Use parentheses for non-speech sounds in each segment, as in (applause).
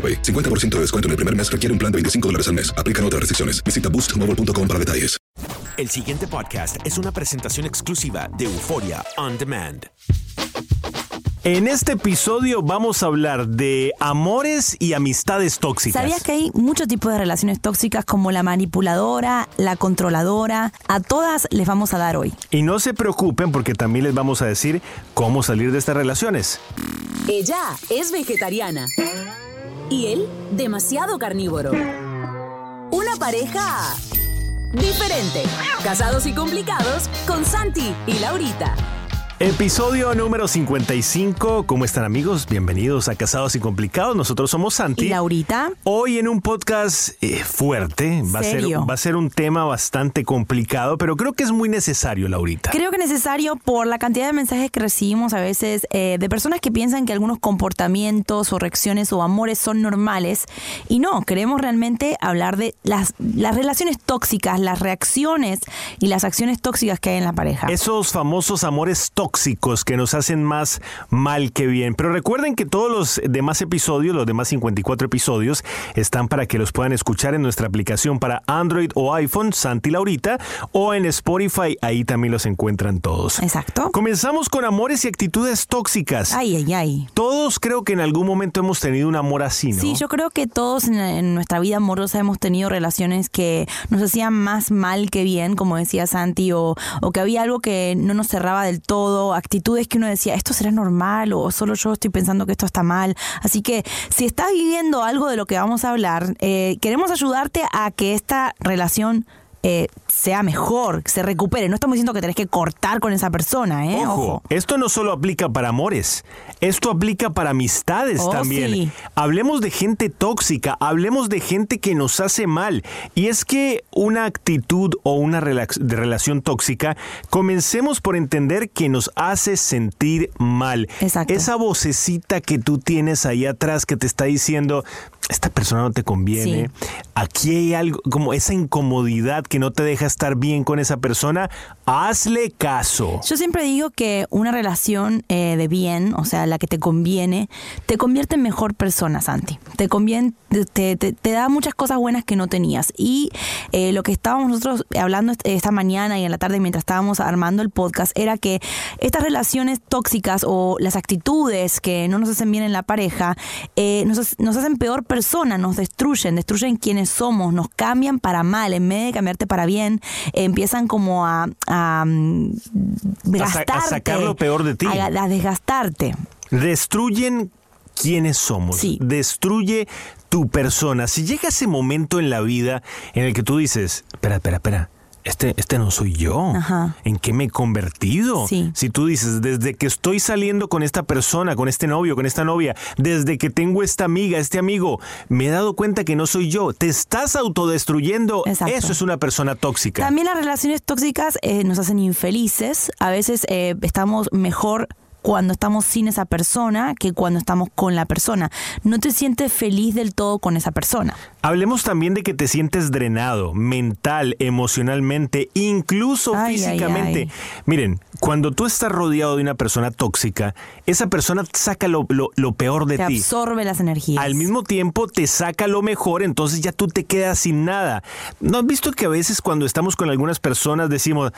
AroPay. 50% de descuento en el primer mes requiere un plan de 25 dólares al mes. Aplican otras restricciones. Visita boostmobile.com para detalles. El siguiente podcast es una presentación exclusiva de Euforia On Demand. En este episodio vamos a hablar de amores y amistades tóxicas. ¿Sabías que hay muchos tipos de relaciones tóxicas como la manipuladora, la controladora? A todas les vamos a dar hoy. Y no se preocupen porque también les vamos a decir cómo salir de estas relaciones. Ella es vegetariana. Y él, demasiado carnívoro. Una pareja diferente. Casados y complicados con Santi y Laurita. Episodio número 55. ¿Cómo están amigos? Bienvenidos a Casados y Complicados. Nosotros somos Santi. ¿Y Laurita? Hoy en un podcast eh, fuerte. Va a, ser, ¿Serio? va a ser un tema bastante complicado, pero creo que es muy necesario, Laurita. Creo que necesario por la cantidad de mensajes que recibimos a veces eh, de personas que piensan que algunos comportamientos o reacciones o amores son normales y no, queremos realmente hablar de las, las relaciones tóxicas, las reacciones y las acciones tóxicas que hay en la pareja. Esos famosos amores tóxicos que nos hacen más mal que bien. Pero recuerden que todos los demás episodios, los demás 54 episodios, están para que los puedan escuchar en nuestra aplicación para Android o iPhone, Santi Laurita, o en Spotify, ahí también los encuentran todos. Exacto. Comenzamos con amores y actitudes tóxicas. Ay, ay, ay. Todos creo que en algún momento hemos tenido un amor así, ¿no? Sí, yo creo que todos en, en nuestra vida amorosa hemos tenido relaciones que nos hacían más mal que bien, como decía Santi, o, o que había algo que no nos cerraba del todo, actitudes que uno decía, esto será normal o solo yo estoy pensando que esto está mal. Así que si estás viviendo algo de lo que vamos a hablar, eh, queremos ayudarte a que esta relación eh, sea mejor, que se recupere. No estamos diciendo que tenés que cortar con esa persona, ¿eh? Ojo, esto no solo aplica para amores, esto aplica para amistades Oh, también. sí. Hablemos de gente tóxica, hablemos de gente que nos hace mal. Y es que una actitud o una de relación tóxica, comencemos por entender que nos hace sentir mal. Exacto. Esa vocecita que tú tienes ahí atrás que te está diciendo, esta persona no te conviene, aquí hay algo, como esa incomodidad que no te deja estar bien con esa persona, hazle caso. Yo siempre digo que una relación eh, de bien, o sea, la que te conviene, te convierte en mejor persona, Santi. Te conviene, te, da muchas cosas buenas que no tenías. Y eh, lo que estábamos nosotros hablando est- esta mañana y en la tarde mientras estábamos armando el podcast era que estas relaciones tóxicas o las actitudes que no nos hacen bien en la pareja eh, nos, nos hacen peor persona, nos destruyen, destruyen quienes somos, nos cambian para mal, en vez de para bien, empiezan como a, a, mm, A sa- a gastarte. sacar lo peor de ti. A, a desgastarte. Destruyen quiénes somos. Sí. Destruye tu persona. Si llega ese momento en la vida en el que tú dices, espera, espera, espera. Este, este no soy yo. Ajá. ¿En qué me he convertido? Sí. Si tú dices, desde que estoy saliendo con esta persona, con este novio, con esta novia, desde que tengo esta amiga, este amigo, me he dado cuenta que no soy yo, te estás autodestruyendo. Exacto. Eso es una persona tóxica. También las relaciones tóxicas eh, nos hacen infelices. A veces eh, estamos mejor cuando estamos sin esa persona que cuando estamos con la persona. No te sientes feliz del todo con esa persona. Hablemos también de que te sientes drenado, mental, emocionalmente, incluso Ay, ay, físicamente. ay. Miren, cuando tú estás rodeado de una persona tóxica, esa persona saca lo, lo- lo peor de Te ti. absorbe las energías. Al mismo tiempo te saca lo mejor, entonces ya tú te quedas sin nada. ¿No has visto que a veces cuando estamos con algunas personas decimos,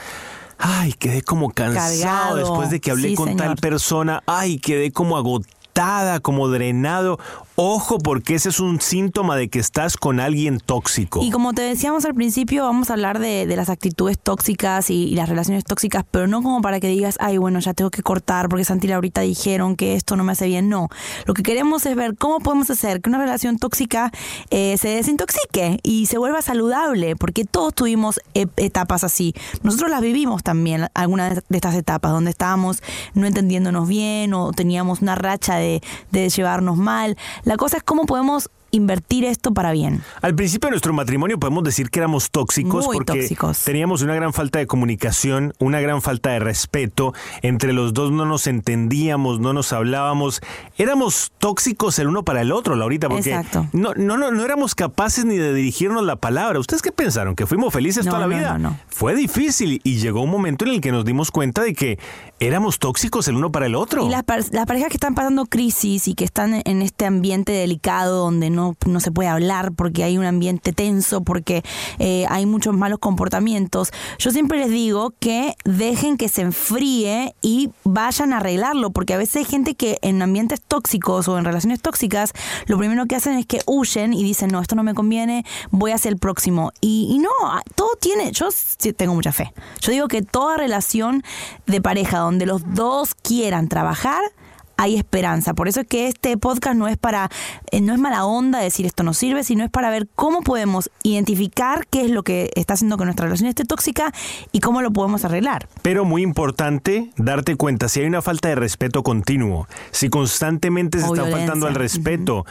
ay, quedé como cansado Cargado. después de que hablé Sí, con tal persona, ay, quedé como agotada, como drenado? Ojo, porque ese es un síntoma de que estás con alguien tóxico. Y como te decíamos al principio, vamos a hablar de, las actitudes tóxicas y, las relaciones tóxicas, pero no como para que digas, ay, bueno, ya tengo que cortar porque Santi y Laurita dijeron que esto no me hace bien. No. Lo que queremos es ver cómo podemos hacer que una relación tóxica eh, se desintoxique y se vuelva saludable, porque todos tuvimos e- etapas así. Nosotros las vivimos también, algunas de estas etapas, donde estábamos no entendiéndonos bien o teníamos una racha de, llevarnos mal. Cosa es cómo podemos invertir esto para bien. Al principio de nuestro matrimonio podemos decir que éramos tóxicos Muy porque tóxicos. teníamos una gran falta de comunicación, una gran falta de respeto. Entre los dos no nos entendíamos, no nos hablábamos. Éramos tóxicos el uno para el otro, Laurita, porque. No, no, no, no éramos capaces ni de dirigirnos la palabra. ¿Ustedes qué pensaron? ¿Que fuimos felices No, toda la vida? Fue difícil y llegó un momento en el que nos dimos cuenta de que éramos tóxicos el uno para el otro. Y las, par- las parejas que están pasando crisis y que están en este ambiente delicado donde no, no se puede hablar porque hay un ambiente tenso, porque eh, hay muchos malos comportamientos, yo siempre les digo que dejen que se enfríe y vayan a arreglarlo, porque a veces hay gente que en ambientes tóxicos o en relaciones tóxicas, lo primero que hacen es que huyen y dicen, no, esto no me conviene, voy hacia el próximo. Y, y no, todo tiene, yo tengo mucha fe. Yo digo que toda relación de pareja donde los dos quieran trabajar, hay esperanza. Por eso es que este podcast no es para, eh, no es mala onda decir esto no sirve, sino es para ver cómo podemos identificar qué es lo que está haciendo que nuestra relación esté tóxica y cómo lo podemos arreglar. Pero muy importante darte cuenta si hay una falta de respeto continuo, si constantemente se O está violencia. faltando al respeto,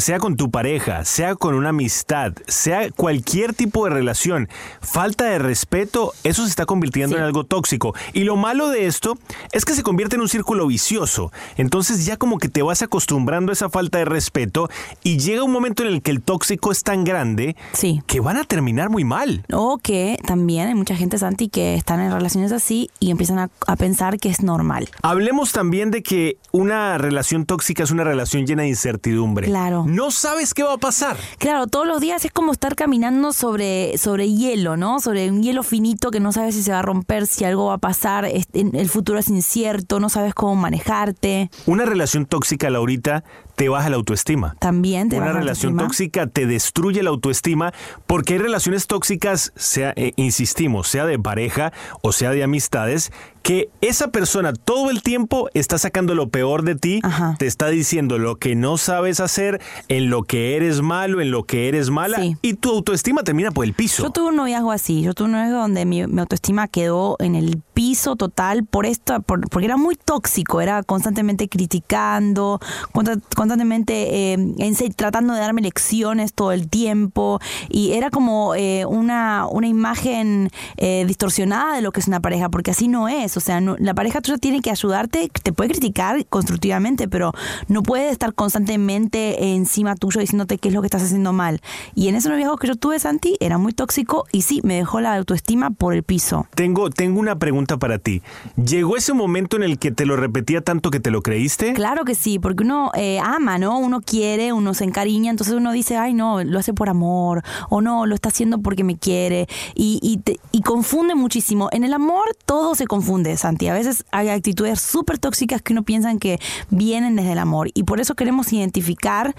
sea con tu pareja, sea con una amistad, sea cualquier tipo de relación, falta de respeto, eso se está convirtiendo Sí. en algo tóxico. Y lo malo de esto es que se convierte en un círculo vicioso. Entonces ya como que te vas acostumbrando a esa falta de respeto y llega un momento en el que el tóxico es tan grande Sí. que van a terminar muy mal. O que también hay mucha gente, Santi, que están en relaciones así y empiezan a, a pensar que es normal. Hablemos también de que una relación tóxica es una relación llena de incertidumbre. Claro. No sabes qué va a pasar. Claro, todos los días es como estar caminando sobre, sobre hielo, ¿no? Sobre un hielo finito que no sabes si se va a romper, si algo va a pasar, el futuro es incierto, no sabes cómo manejarte. Una relación tóxica, Laurita, te baja la autoestima. También te Una baja relación tóxica te destruye la autoestima porque hay relaciones tóxicas, sea, eh, insistimos, sea de pareja o sea de amistades, que esa persona todo el tiempo está sacando lo peor de ti, Ajá. te está diciendo lo que no sabes hacer, en lo que eres malo, en lo que eres mala, Sí. y tu autoestima termina por el piso. Yo tuve un noviazgo así, yo tuve un noviazgo donde mi, mi autoestima quedó en el piso total por esto, por- porque era muy tóxico, era constantemente criticando, consta- constantemente eh, tratando de darme lecciones todo el tiempo y era como eh, una, una imagen eh, distorsionada de lo que es una pareja, porque así no es, o sea, la pareja tuya tiene que ayudarte, te puede criticar constructivamente, pero no puede estar constantemente encima tuyo diciéndote qué es lo que estás haciendo mal. Y en ese noviazgo que yo tuve, Santi, era muy tóxico y sí, me dejó la autoestima por el piso. Tengo, tengo una pregunta para ti. ¿Llegó ese momento en el que te lo repetía tanto que te lo creíste? Claro que sí, porque uno eh, ama, ¿no? Uno quiere, uno se encariña, entonces uno dice, ay, no, lo hace por amor, o no, lo está haciendo porque me quiere, y, te- y confunde muchísimo. En el amor todo se confunde, Santi. A veces hay actitudes súper tóxicas que uno piensa que vienen desde el amor, y por eso queremos identificar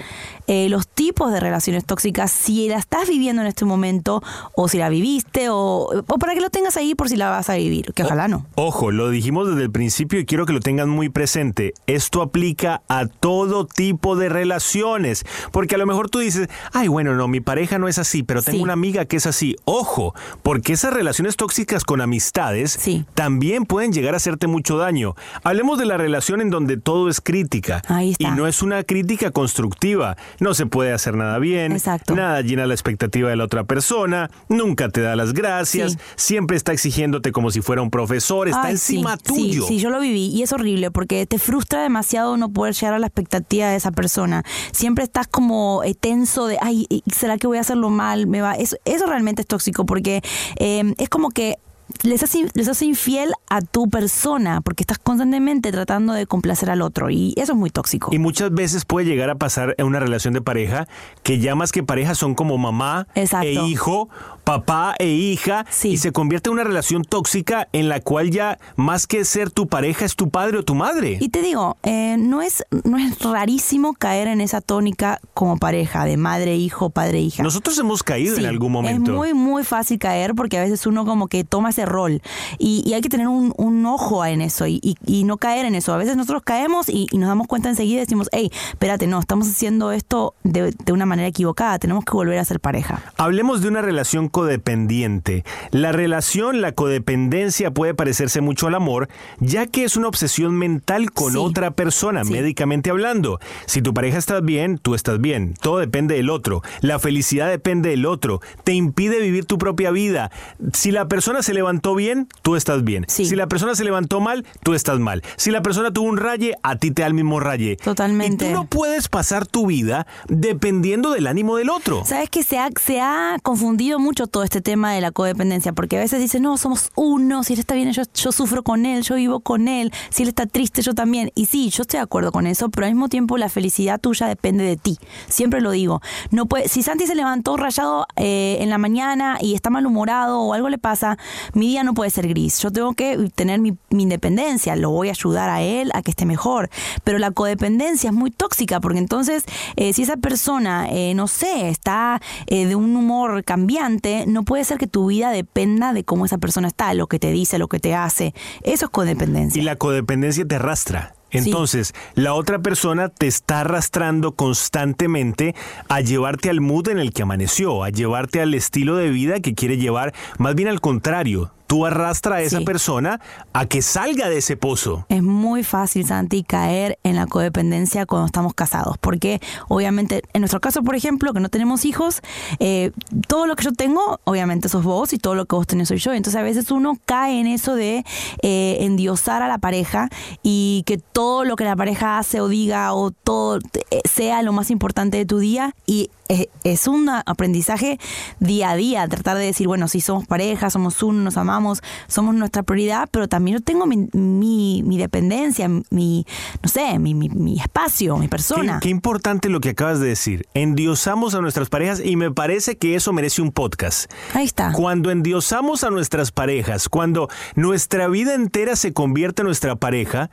eh, los tipos de relaciones tóxicas, si la estás viviendo en este momento, o si la viviste, o, o para que lo tengas ahí por si la vas a vivir, que ojalá Ojo, lo dijimos desde el principio y quiero que lo tengan muy presente. Esto aplica a todo tipo de relaciones. Porque a lo mejor tú dices, ay, bueno, no, mi pareja no es así, pero tengo Sí. una amiga que es así. Ojo, porque esas relaciones tóxicas con amistades Sí. también pueden llegar a hacerte mucho daño. Hablemos de la relación en donde todo es crítica. Ahí está. Y no es una crítica constructiva. No se puede hacer nada bien. Exacto. Nada llena la expectativa de la otra persona. Nunca te da las gracias. Sí. Siempre está exigiéndote como si fuera un profesor. Está Ay, encima sí, tuyo. Sí, sí, yo lo viví y es horrible porque te frustra demasiado no poder llegar a la expectativa de esa persona. Siempre estás como eh, tenso de, ay, ¿será que voy a hacerlo mal? Me va. Eso, eso realmente es tóxico porque eh, es como que les hace, les hace infiel a tu persona porque estás constantemente tratando de complacer al otro y eso es muy tóxico. Y muchas veces puede llegar a pasar en una relación de pareja que ya más que pareja son como mamá Exacto. e hijo, papá e hija, Sí. y se convierte en una relación tóxica en la cual ya más que ser tu pareja es tu padre o tu madre. Y te digo, eh, no, es, no es rarísimo caer en esa tónica como pareja, de madre, hijo, padre, hija. Nosotros hemos caído Sí, en algún momento. Es muy, muy fácil caer porque a veces uno como que toma ese rol y, y hay que tener un, un ojo en eso y, y- y no caer en eso. A veces nosotros caemos y, nos damos cuenta enseguida y decimos, hey, espérate, no, estamos haciendo esto de, de una manera equivocada, tenemos que volver a ser pareja. Hablemos de una relación codependiente. La relación, la codependencia puede parecerse mucho al amor, ya que es una obsesión mental con Sí. otra persona, Sí. médicamente hablando. Si tu pareja está bien, tú estás bien. Todo depende del otro. La felicidad depende del otro. Te impide vivir tu propia vida. Si la persona se levantó bien, tú estás bien. Sí. Si la persona se levantó mal, tú estás mal. Si la persona tuvo un raye, a ti te da el mismo raye. Totalmente. Y tú no puedes pasar tu vida dependiendo del ánimo del otro. Sabes que se ha, se ha confundido mucho todo este tema de la codependencia, porque a veces dicen, no, somos uno, si él está bien, yo, yo sufro con él, yo vivo con él, si él está triste, yo también. Y sí, yo estoy de acuerdo con eso, pero al mismo tiempo la felicidad tuya depende de ti. Siempre lo digo. No puede, si Santi se levantó rayado eh, en la mañana y está malhumorado o algo le pasa, mi día no puede ser gris. Yo tengo que tener mi, mi independencia, lo voy a ayudar a él a que esté mejor. Pero la codependencia es muy tóxica, porque entonces, eh, si esa persona, eh, no sé, está eh, de un humor cambiante, no puede ser que tu vida dependa de cómo esa persona está, lo que te dice, lo que te hace. Eso es codependencia. Y la codependencia te arrastra. Entonces, la otra persona te está arrastrando constantemente a llevarte al mood en el que amaneció, a llevarte al estilo de vida que quiere llevar, más bien al contrario. Tú arrastra a esa Sí. persona a que salga de ese pozo. Es muy fácil, Santi, caer en la codependencia cuando estamos casados, porque obviamente, en nuestro caso, por ejemplo, que no tenemos hijos, eh, todo lo que yo tengo, obviamente sos vos y todo lo que vos tenés soy yo. Entonces a veces uno cae en eso de eh, endiosar a la pareja y que todo lo que la pareja hace o diga o todo eh, sea lo más importante de tu día y es, es un aprendizaje día a día, tratar de decir, bueno, sí somos pareja, somos uno, nos amamos, somos nuestra prioridad, pero también yo tengo mi, mi, mi dependencia, mi, no sé, mi, mi, mi espacio, mi persona. qué importante lo que acabas de decir. Endiosamos a nuestras parejas y me parece que eso merece un podcast. Ahí está. Cuando endiosamos a nuestras parejas, cuando nuestra vida entera se convierte en nuestra pareja,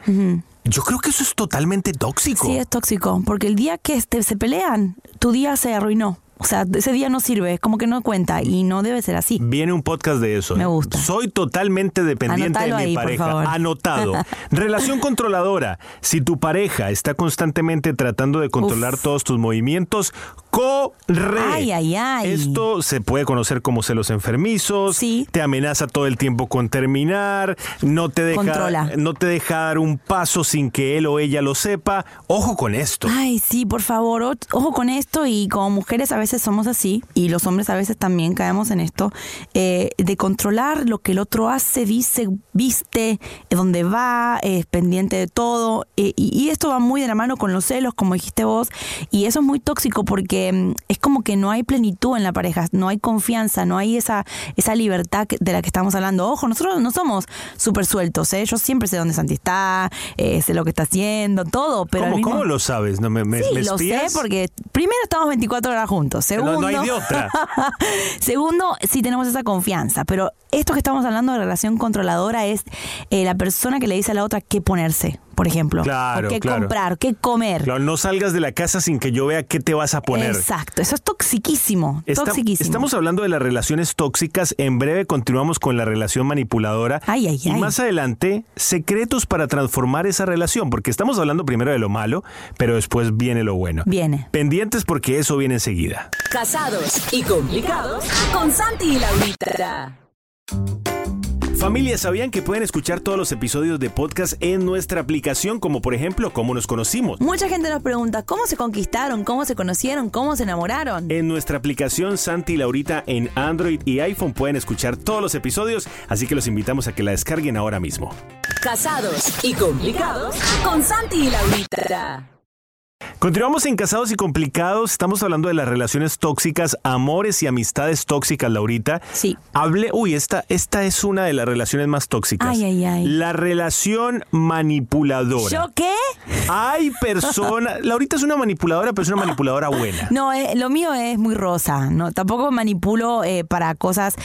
yo creo que eso es totalmente tóxico. Sí, es tóxico, porque el día que este, se pelean, tu día se arruinó. O sea, ese día no sirve, es como que no cuenta y no debe ser así. Viene un podcast de eso. Me ¿eh? gusta. Soy totalmente dependiente de mi ahí, pareja. Anotado. (laughs) Relación controladora. Si tu pareja está constantemente tratando de controlar Uf. todos tus movimientos, corre. Ay, ay, ay. Esto se puede conocer como celos enfermizos. Sí. Te amenaza todo el tiempo con terminar. No te deja, Controla. no te deja dar un paso sin que él o ella lo sepa. Ojo con esto. Ay, sí, por favor, ojo con esto y como mujeres a veces somos así y los hombres a veces también caemos en esto, eh, de controlar lo que el otro hace, dice, viste, eh, dónde va, es pendiente de todo eh, y, y esto va muy de la mano con los celos, como dijiste vos, y eso es muy tóxico porque mm, es como que no hay plenitud en la pareja, no hay confianza, no hay esa, esa libertad de la que estamos hablando. Ojo, nosotros no somos súper sueltos, ¿eh? yo siempre sé dónde Santi está, eh, sé lo que está haciendo, todo, pero... ¿Cómo, mismo- cómo lo sabes? ¿No me, me, Sí, me lo sé porque primero estamos 24 horas juntos. Segundo, No, no hay de otra. (laughs) segundo, sí tenemos esa confianza. Pero esto que estamos hablando de relación controladora es eh, la persona que le dice a la otra qué ponerse. Por ejemplo. Claro, o qué claro. comprar, qué comer. Claro, no salgas de la casa sin que yo vea qué te vas a poner. Exacto, eso es toxiquísimo. Está- toxiquísimo. Estamos hablando de las relaciones tóxicas. En breve continuamos con la relación manipuladora. Ay, ay, y ay. más adelante, secretos para transformar esa relación. Porque estamos hablando primero de lo malo, pero después viene lo bueno. Viene. Pendientes porque eso viene enseguida. Casados y complicados con Santi y Laurita. Familia, ¿sabían que pueden escuchar todos los episodios de podcast en nuestra aplicación? Como por ejemplo, cómo nos conocimos. Mucha gente nos pregunta cómo se conquistaron, cómo se conocieron, cómo se enamoraron. En nuestra aplicación Santi y Laurita en Android y iPhone pueden escuchar todos los episodios, así que los invitamos a que la descarguen ahora mismo. Casados y complicados con Santi y Laurita. Continuamos en Casados y Complicados. Estamos hablando de las relaciones tóxicas, amores y amistades tóxicas, Laurita. Sí. Hable, uy, esta, esta es una de las relaciones más tóxicas. Ay, ay, ay. La relación manipuladora. ¿Yo qué? Hay personas. (laughs) Laurita es una manipuladora, pero es una manipuladora buena. No, eh, lo mío es muy rosa. No, tampoco manipulo eh, para cosas.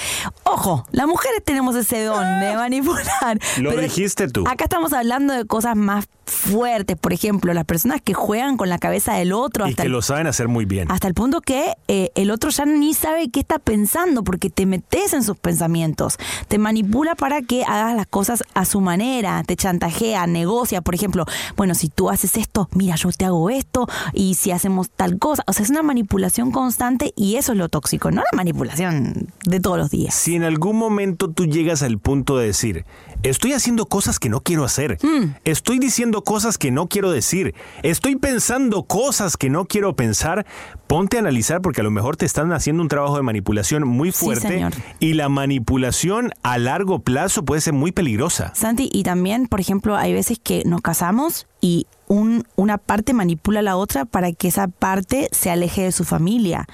Ojo, las mujeres tenemos ese don de manipular. Lo pero dijiste tú. Acá estamos hablando de cosas más fuertes. Por ejemplo, las personas que juegan con la cabeza del otro Y hasta que el lo saben hacer muy bien. Hasta el punto que eh, el otro ya ni sabe qué está pensando porque te metes en sus pensamientos. Te manipula para que hagas las cosas a su manera, te chantajea, negocia. Por ejemplo, bueno, si tú haces esto, mira, yo te hago esto y si hacemos tal cosa. O sea, es una manipulación constante y eso es lo tóxico, no la manipulación de todos los días. Si en algún momento tú llegas al punto de decir, estoy haciendo cosas que no quiero hacer, Mm. estoy diciendo cosas que no quiero decir, estoy pensando cosas que no quiero pensar, ponte a analizar porque a lo mejor te están haciendo un trabajo de manipulación muy fuerte y la manipulación a largo plazo puede ser muy peligrosa. Santi, y también, por ejemplo, hay veces que nos casamos y un- una parte manipula a la otra para que esa parte se aleje de su familia.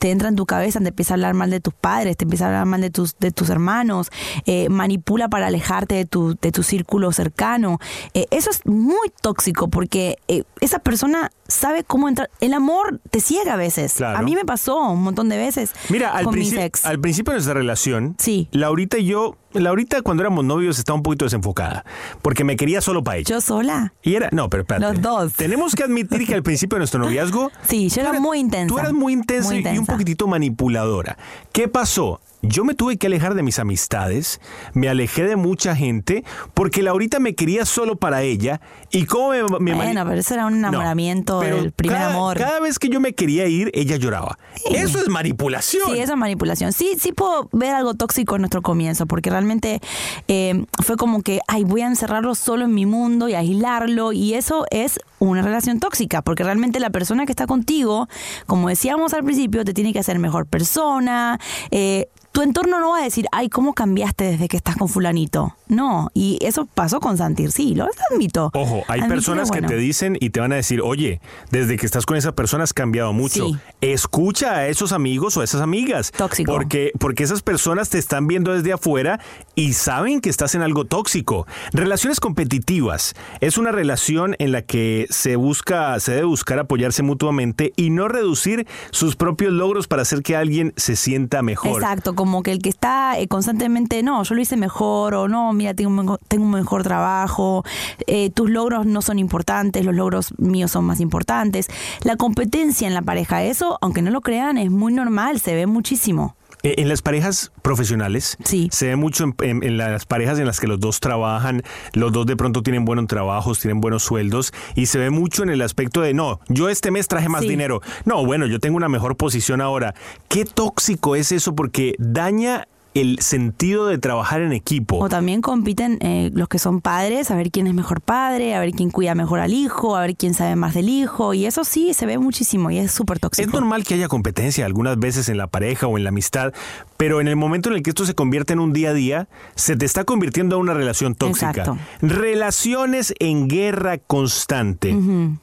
Te entra en tu cabeza, te empieza a hablar mal de tus padres, te empieza a hablar mal de tus, de tus hermanos, eh, manipula para alejarte de tu, de tu círculo cercano. Eh, eso es muy tóxico porque eh, esa persona sabe cómo entrar. El amor te ciega a veces. Claro. A mí me pasó un montón de veces Mira, al, con mis princi- ex. al principio de nuestra relación, Sí. Laurita y yo, Laurita cuando éramos novios estaba un poquito desenfocada, porque me quería solo para ella. Yo sola. Y era, no, pero espérate. Los dos. Tenemos que admitir que al principio de nuestro noviazgo. Sí, yo era muy intensa. Tú eras muy intensa, Muy y- y un intensa. poquitito manipuladora. ¿Qué pasó? Yo me tuve que alejar de mis amistades, me alejé de mucha gente, porque Laurita me quería solo para ella. ¿Y cómo me, me Bueno, pero eso era un enamoramiento No, del primer cada- amor. Cada vez que yo me quería ir, ella lloraba. Eso es manipulación. Sí, eso es manipulación. Sí, sí puedo ver algo tóxico en nuestro comienzo, porque realmente eh, fue como que, ay, voy a encerrarlo solo en mi mundo y aislarlo, y eso es una relación tóxica, porque realmente la persona que está contigo, como decíamos al principio, te tiene que hacer mejor persona. eh, tu entorno no va a decir, ay, ¿cómo cambiaste desde que estás con fulanito? No, y eso pasó con Santir, sí, lo admito. Ojo, hay personas bueno. que te dicen y te van a decir, oye, desde que estás con esa persona has cambiado mucho. Sí. Escucha a esos amigos o a esas amigas. Tóxico. Porque, porque esas personas te están viendo desde afuera y saben que estás en algo tóxico. Relaciones competitivas. Es una relación en la que se busca, se debe buscar apoyarse mutuamente y no reducir sus propios logros para hacer que alguien se sienta mejor. Exacto, como que el que está eh, constantemente, no, yo lo hice mejor, o no, mira, tengo mejor- tengo un mejor trabajo, eh, tus logros no son importantes, los logros míos son más importantes. La competencia en la pareja, eso, aunque no lo crean, es muy normal, se ve muchísimo. Eh, En las parejas profesionales Sí. se ve mucho en, en- en las parejas en las que los dos trabajan, los dos de pronto tienen buenos trabajos, tienen buenos sueldos y se ve mucho en el aspecto de no, yo este mes traje más Sí. dinero, no, bueno, yo tengo una mejor posición ahora. Qué tóxico es eso porque daña el sentido de trabajar en equipo. O también compiten eh, los que son padres, a ver quién es mejor padre, a ver quién cuida mejor al hijo, a ver quién sabe más del hijo, y eso sí se ve muchísimo y es súper tóxico. Es normal que haya competencia algunas veces en la pareja o en la amistad, pero en el momento en el que esto se convierte en un día a día, se te está convirtiendo en una relación tóxica. Exacto. Relaciones en guerra constante.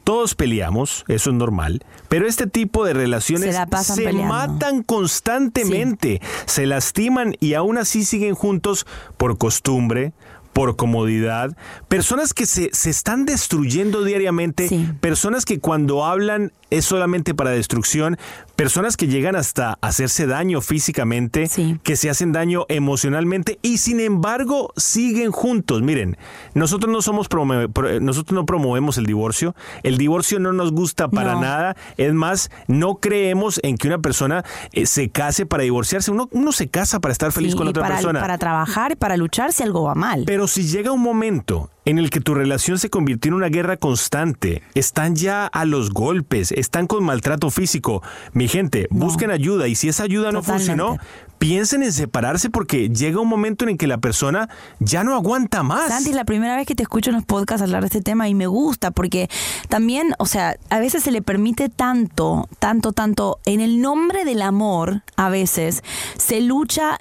Todos peleamos, eso es normal, pero este tipo de relaciones Se matan constantemente, se lastiman y aún así siguen juntos por costumbre por comodidad, personas que se, se están destruyendo diariamente, Sí. personas que cuando hablan es solamente para destrucción, personas que llegan hasta hacerse daño físicamente, que se hacen daño emocionalmente y sin embargo siguen juntos. Miren, nosotros no somos nosotros no promovemos el divorcio. El divorcio no nos gusta para nada. Es más, no creemos en que una persona eh, se case para divorciarse. Uno, uno se casa para estar feliz con otra para, persona. Para trabajar, para luchar si algo va mal. Pero si llega un momento en el que tu relación se convirtió en una guerra constante, están ya a los golpes, están con maltrato físico. Mi gente, busquen ayuda y si esa ayuda no funcionó, piensen en separarse porque llega un momento en el que la persona ya no aguanta más. Santi, es la primera vez que te escucho en los podcasts hablar de este tema y me gusta porque también, o sea, a veces se le permite tanto, tanto, tanto, en el nombre del amor, a veces se lucha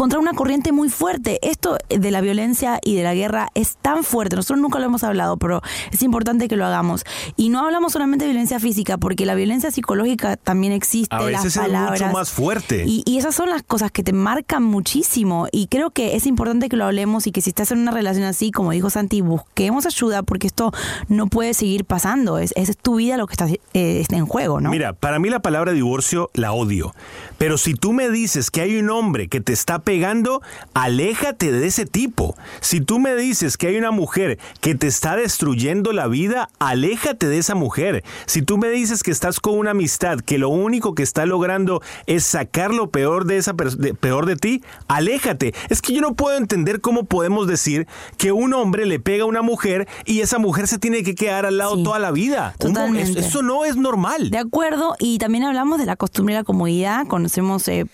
contra una corriente muy fuerte. Esto de la violencia y de la guerra es tan fuerte. Nosotros nunca lo hemos hablado, pero es importante que lo hagamos. Y no hablamos solamente de violencia física, porque la violencia psicológica también existe. A veces es mucho más fuerte. Y, y, esas son las cosas que te marcan muchísimo. Y creo que es importante que lo hablemos y que si estás en una relación así, como dijo Santi, busquemos ayuda porque esto no puede seguir pasando. Es, es tu vida lo que está, eh, está en juego, ¿no? Mira, para mí la palabra divorcio la odio. Pero si tú me dices que hay un hombre que te está pegando, aléjate de ese tipo. Si tú me dices que hay una mujer que te está destruyendo la vida, aléjate de esa mujer. Si tú me dices que estás con una amistad que lo único que está logrando es sacar lo peor de esa peor de ti, aléjate. Es que yo no puedo entender cómo podemos decir que un hombre le pega a una mujer y esa mujer se tiene que quedar al lado toda la vida. Totalmente. Eso no es normal. De acuerdo, y también hablamos de la costumbre y la comodidad. Conocemos, eh,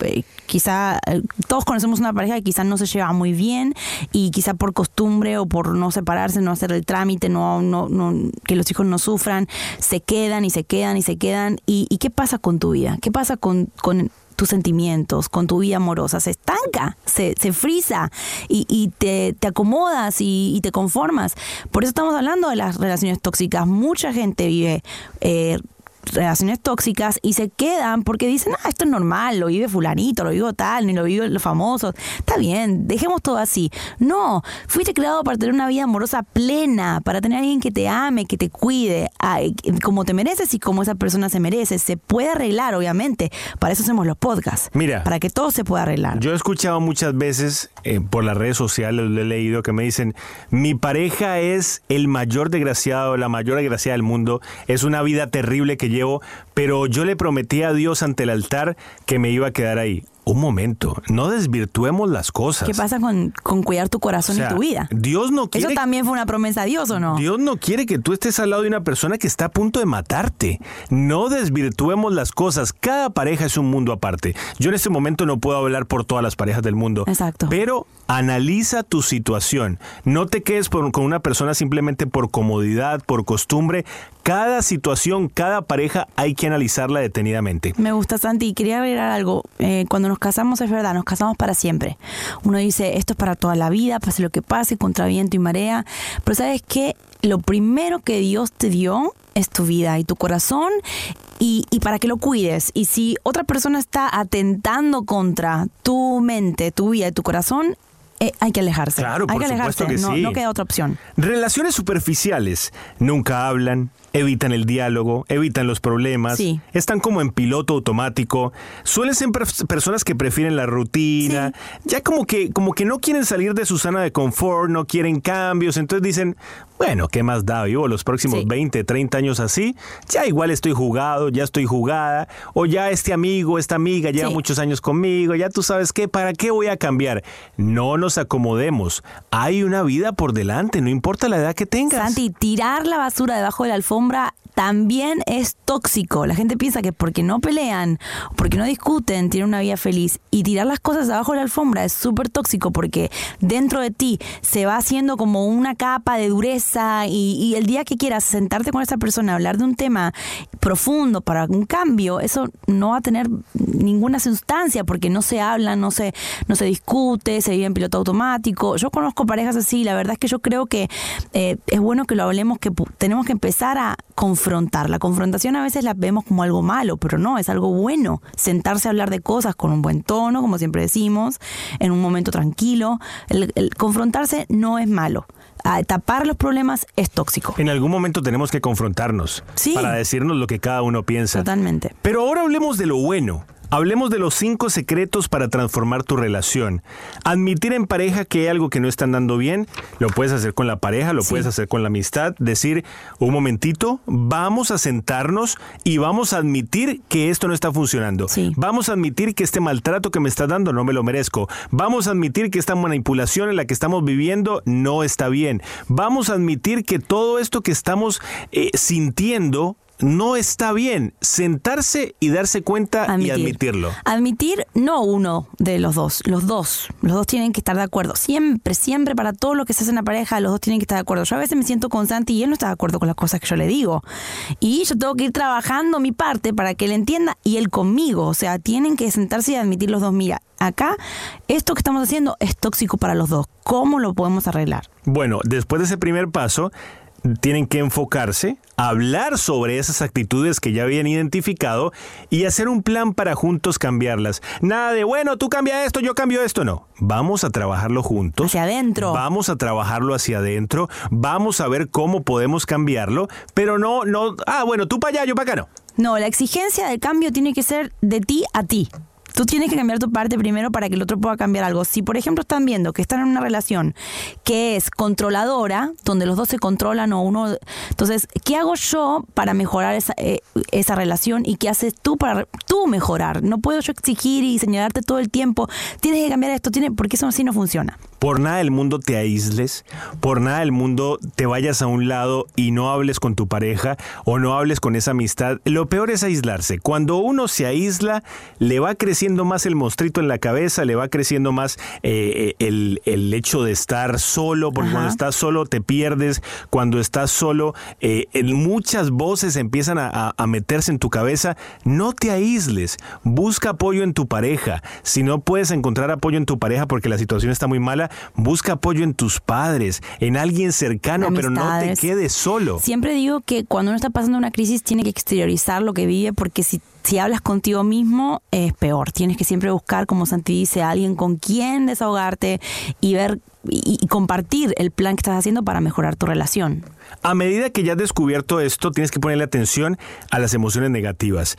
quizá, eh, todos conocemos una pareja que quizás no se lleva muy bien y quizá por costumbre o por no separarse, no hacer el trámite, no, que los hijos no sufran, se quedan y se quedan y se quedan. ¿Y, qué pasa con tu vida? ¿Qué pasa con, tus sentimientos, con tu vida amorosa, se estanca, se, se frisa y, te, acomodas y, y, te conformas. Por eso estamos hablando de las relaciones tóxicas. Mucha gente vive eh, relaciones tóxicas y se quedan porque dicen, ah, esto es normal, lo vive fulanito, lo vivo tal, ni lo vive los famosos. Está bien, dejemos todo así. No, fuiste creado para tener una vida amorosa plena, para tener a alguien que te ame, que te cuide, como te mereces y como esa persona se merece. Se puede arreglar, obviamente. Para eso hacemos los podcasts. Mira. Para que todo se pueda arreglar. Yo he escuchado muchas veces eh, por las redes sociales, lo he leído, que me dicen, mi pareja es el mayor desgraciado, la mayor desgraciada del mundo, es una vida terrible que llevo, pero yo le prometí a Dios ante el altar que me iba a quedar ahí un momento, no desvirtuemos las cosas. ¿Qué pasa con, cuidar tu corazón y tu vida? Dios no quiere. Eso también fue una promesa a Dios, ¿o no? Dios no quiere que tú estés al lado de una persona que está a punto de matarte. No desvirtuemos las cosas. Cada pareja es un mundo aparte. Yo en este momento no puedo hablar por todas las parejas del mundo. Exacto. Pero analiza tu situación. No te quedes con una persona simplemente por comodidad, por costumbre. Cada situación, cada pareja hay que analizarla detenidamente. Me gusta, Santi. Quería agregar algo. Eh, cuando nos casamos, es verdad, nos casamos para siempre. Uno dice, esto es para toda la vida, pase lo que pase, contra viento y marea. Pero ¿sabes qué? Lo primero que Dios te dio es tu vida y tu corazón y, y, para que lo cuides. Y si otra persona está atentando contra tu mente, tu vida y tu corazón, eh, hay que alejarse. Claro, hay que alejarse. no, queda otra opción. Relaciones superficiales. Nunca hablan, evitan el diálogo, evitan los problemas, están como en piloto automático, suelen ser personas que prefieren la rutina, ya como que, como que no quieren salir de su zona de confort, no quieren cambios, entonces dicen, bueno, ¿qué más da? Yo los próximos 20, 30 años así, ya igual estoy jugado, ya estoy jugada, o ya este amigo, esta amiga lleva muchos años conmigo, ya tú sabes qué, ¿para qué voy a cambiar? No nos acomodemos, hay una vida por delante, no importa la edad que tengas. Santi, tirar la basura debajo de la alfombra sombra también es tóxico. La gente piensa que porque no pelean, porque no discuten, tienen una vida feliz. Y tirar las cosas abajo de la alfombra es súper tóxico porque dentro de ti se va haciendo como una capa de dureza y, el día que quieras sentarte con esa persona, hablar de un tema profundo para un cambio, eso no va a tener ninguna sustancia porque no se habla, no se, no se discute, se vive en piloto automático. Yo conozco parejas así, la verdad es que yo creo que eh, es bueno que lo hablemos, que tenemos que empezar a confrontar. La confrontación a veces la vemos como algo malo, pero no, es algo bueno. Sentarse a hablar de cosas con un buen tono, como siempre decimos, en un momento tranquilo. El, el confrontarse no es malo. A tapar los problemas es tóxico. En algún momento tenemos que confrontarnos Sí. para decirnos lo que cada uno piensa. Totalmente. Pero ahora hablemos de lo bueno. Hablemos de los cinco secretos para transformar tu relación. Admitir en pareja que hay algo que no están dando bien, lo puedes hacer con la pareja, lo Sí. puedes hacer con la amistad. Decir, un momentito, vamos a sentarnos y vamos a admitir que esto no está funcionando. Sí. Vamos a admitir que este maltrato que me está dando no me lo merezco. Vamos a admitir que esta manipulación en la que estamos viviendo no está bien. Vamos a admitir que todo esto que estamos eh, sintiendo no está bien. Sentarse y darse cuenta y admitirlo. Admitir, no uno de los dos, los dos. Los dos tienen que estar de acuerdo. Siempre, siempre, para todo lo que se hace en la pareja, los dos tienen que estar de acuerdo. Yo a veces me siento con Santi y él no está de acuerdo con las cosas que yo le digo. Y yo tengo que ir trabajando mi parte para que él entienda y él conmigo. O sea, tienen que sentarse y admitir los dos. Mira, acá esto que estamos haciendo es tóxico para los dos. ¿Cómo lo podemos arreglar? Bueno, después de ese primer paso, tienen que enfocarse, hablar sobre esas actitudes que ya habían identificado y hacer un plan para juntos cambiarlas. Nada de, bueno, tú cambia esto, yo cambio esto, no. Vamos a trabajarlo juntos. Hacia adentro. Vamos a trabajarlo hacia adentro. Vamos a ver cómo podemos cambiarlo, pero no, no, ah, bueno, tú para allá, yo para acá no. No, la exigencia del cambio tiene que ser de ti a ti. Tú tienes que cambiar tu parte primero para que el otro pueda cambiar algo. Si, por ejemplo, están viendo que están en una relación que es controladora, donde los dos se controlan o uno... Entonces, ¿qué hago yo para mejorar esa, eh, relación y qué haces tú para tú mejorar? No puedo yo exigir y señalarte todo el tiempo, tienes que cambiar esto, tienes, porque eso así no funciona. Por nada del mundo te aísles, por nada del mundo te vayas a un lado y no hables con tu pareja o no hables con esa amistad. Lo peor es aislarse. Cuando uno se aísla, le va creciendo más el monstruito en la cabeza, le va creciendo más eh, el, el hecho de estar solo, porque Ajá. cuando estás solo te pierdes, cuando estás solo eh, en muchas voces empiezan a, a- a meterse en tu cabeza. No te aísles, busca apoyo en tu pareja. Si no puedes encontrar apoyo en tu pareja porque la situación está muy mala, busca apoyo en tus padres, en alguien cercano, pero no te quedes solo. Siempre digo que cuando uno está pasando una crisis tiene que exteriorizar lo que vive porque si, si hablas contigo mismo es peor. Tienes que siempre buscar, como Santi dice, a alguien con quien desahogarte y ver y, y compartir el plan que estás haciendo para mejorar tu relación. A medida que ya has descubierto esto, tienes que ponerle atención a las emociones negativas.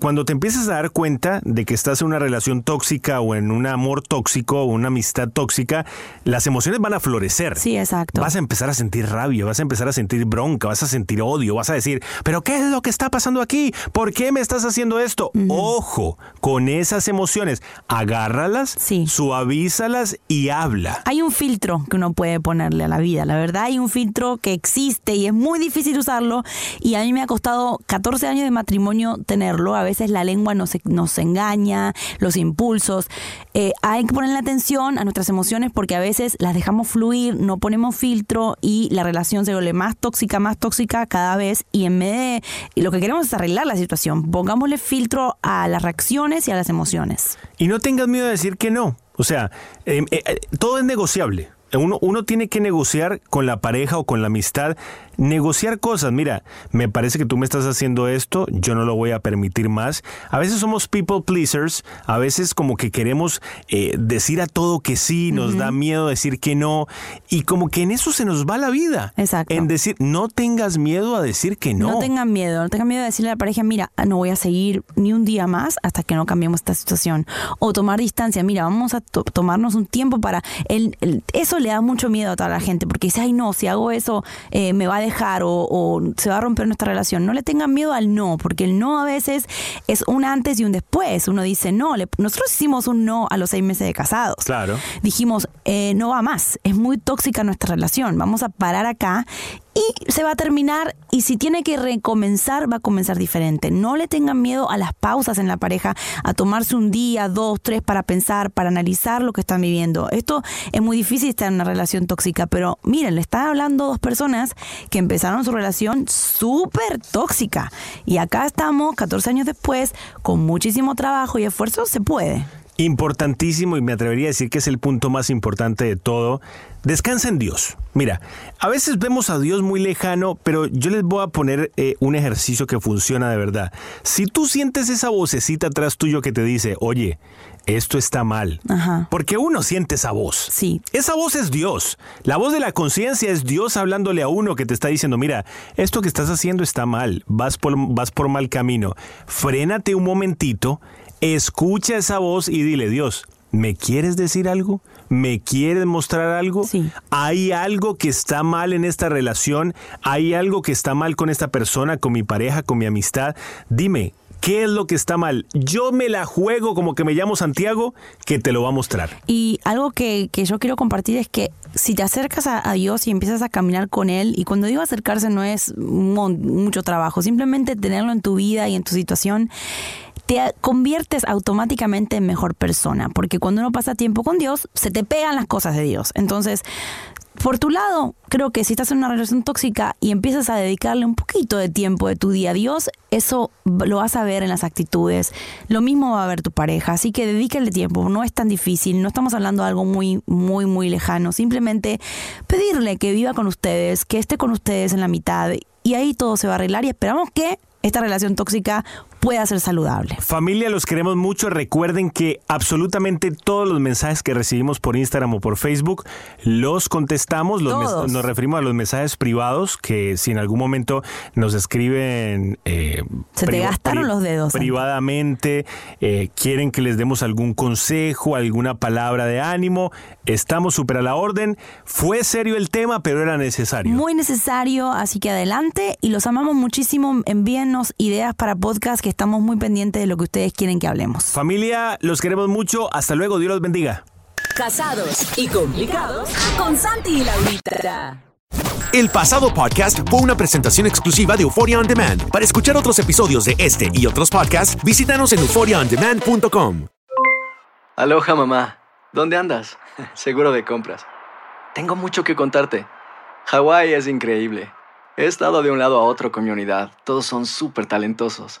Cuando te empiezas a dar cuenta de que estás en una relación tóxica o en un amor tóxico o una amistad tóxica, las emociones van a florecer. Sí, exacto. Vas a empezar a sentir rabia, vas a empezar a sentir bronca, vas a sentir odio, vas a decir, pero ¿qué es lo que está pasando aquí? ¿Por qué me estás haciendo esto? Ojo, con esas emociones, agárralas, suavízalas y habla. Hay un filtro que uno puede ponerle a la vida, la verdad hay un filtro que existe y es muy difícil usarlo. Y a mí me ha costado 14 años de matrimonio tenerlo, a veces la lengua nos, nos engaña, los impulsos, Eh, hay que ponerle atención a nuestras emociones porque a veces las dejamos fluir, no ponemos filtro y la relación se vuelve más tóxica, más tóxica cada vez. Y en vez de, lo que queremos es arreglar la situación, pongámosle filtro a las reacciones y a las emociones. Y no tengas miedo de decir que no. O sea, eh, eh, eh, todo es negociable. Uno, uno tiene que negociar con la pareja o con la amistad, negociar cosas. Mira, me parece que tú me estás haciendo esto, yo no lo voy a permitir más. A veces somos people pleasers, a veces como que queremos eh, decir a todo que sí, nos da miedo decir que no, y como que en eso se nos va la vida. Exacto. En decir, no tengas miedo a decir que no. No tengan miedo, no tengan miedo de decirle a la pareja, mira, no voy a seguir ni un día más hasta que no cambiemos esta situación. O tomar distancia, mira, vamos a to- tomarnos un tiempo para... El, el- eso le da mucho miedo a toda la gente, porque dice, ay no, si hago eso eh, me va a dejar o, o se va a romper nuestra relación. No le tengan miedo al no, porque el no a veces es un antes y un después. Uno dice, no, le- nosotros hicimos un no a los seis meses de casados Claro. dijimos, eh, no va más, es muy tóxica nuestra relación, vamos a parar acá y se va a terminar y si tiene que recomenzar, va a comenzar diferente. No le tengan miedo a las pausas en la pareja, a tomarse un día, dos, tres para pensar, para analizar lo que están viviendo. Esto es muy difícil estar en una relación tóxica, pero miren, le están hablando dos personas que empezaron su relación súper tóxica y acá estamos, 14 años después, con muchísimo trabajo y esfuerzo, se puede. Importantísimo y me atrevería a decir que es el punto más importante de todo. Descansa en Dios. Mira, a veces vemos a Dios muy lejano, pero yo les voy a poner eh, un ejercicio que funciona de verdad. Si tú sientes esa vocecita atrás tuyo que te dice, oye, esto está mal. Porque uno siente esa voz. Sí. Esa voz es Dios. La voz de la conciencia es Dios hablándole a uno que te está diciendo, mira, esto que estás haciendo está mal, vas por, vas por mal camino. Frénate un momentito Escucha esa voz y dile, Dios, ¿me quieres decir algo? ¿Me quieres mostrar algo? Sí. ¿Hay algo que está mal en esta relación? ¿Hay algo que está mal con esta persona, con mi pareja, con mi amistad? Dime, ¿Qué es lo que está mal? Yo me la juego como que me llamo Santiago, que te lo va a mostrar. Y algo que, yo quiero compartir es que si te acercas a, Dios y empiezas a caminar con Él, y cuando digo acercarse no es mucho trabajo, simplemente tenerlo en tu vida y en tu situación, te conviertes automáticamente en mejor persona, porque cuando uno pasa tiempo con Dios, se te pegan las cosas de Dios. Entonces, por tu lado, creo que si estás en una relación tóxica y empiezas a dedicarle un poquito de tiempo de tu día a Dios, eso lo vas a ver en las actitudes. Lo mismo va a ver tu pareja, así que dedícale tiempo, no es tan difícil, no estamos hablando de algo muy, muy, muy lejano, simplemente pedirle que viva con ustedes, que esté con ustedes en la mitad y ahí todo se va a arreglar y esperamos que esta relación tóxica pueda ser saludable. Familia, los queremos mucho. Recuerden que absolutamente todos los mensajes que recibimos por Instagram o por Facebook los contestamos. Los nos referimos a los mensajes privados que si en algún momento nos escriben... Eh, Se te gastaron los dedos. Privadamente, eh, quieren que les demos algún consejo, alguna palabra de ánimo. Estamos súper a la orden. Fue serio el tema, pero era necesario. Muy necesario, así que adelante y los amamos muchísimo. Envíennos ideas para podcast que estamos muy pendientes de lo que ustedes quieren que hablemos. Familia, los queremos mucho. Hasta luego. Dios los bendiga. Casados y complicados con Santi y Laurita. El pasado podcast fue una presentación exclusiva de Euphoria On Demand. Para escuchar otros episodios de este y otros podcasts, visítanos en euphoriaondemand.com. Aloha mamá. ¿Dónde andas? (laughs) Seguro de compras. Tengo mucho que contarte. Hawái es increíble. He estado de un lado a otro con mi unidad. Todos son súper talentosos.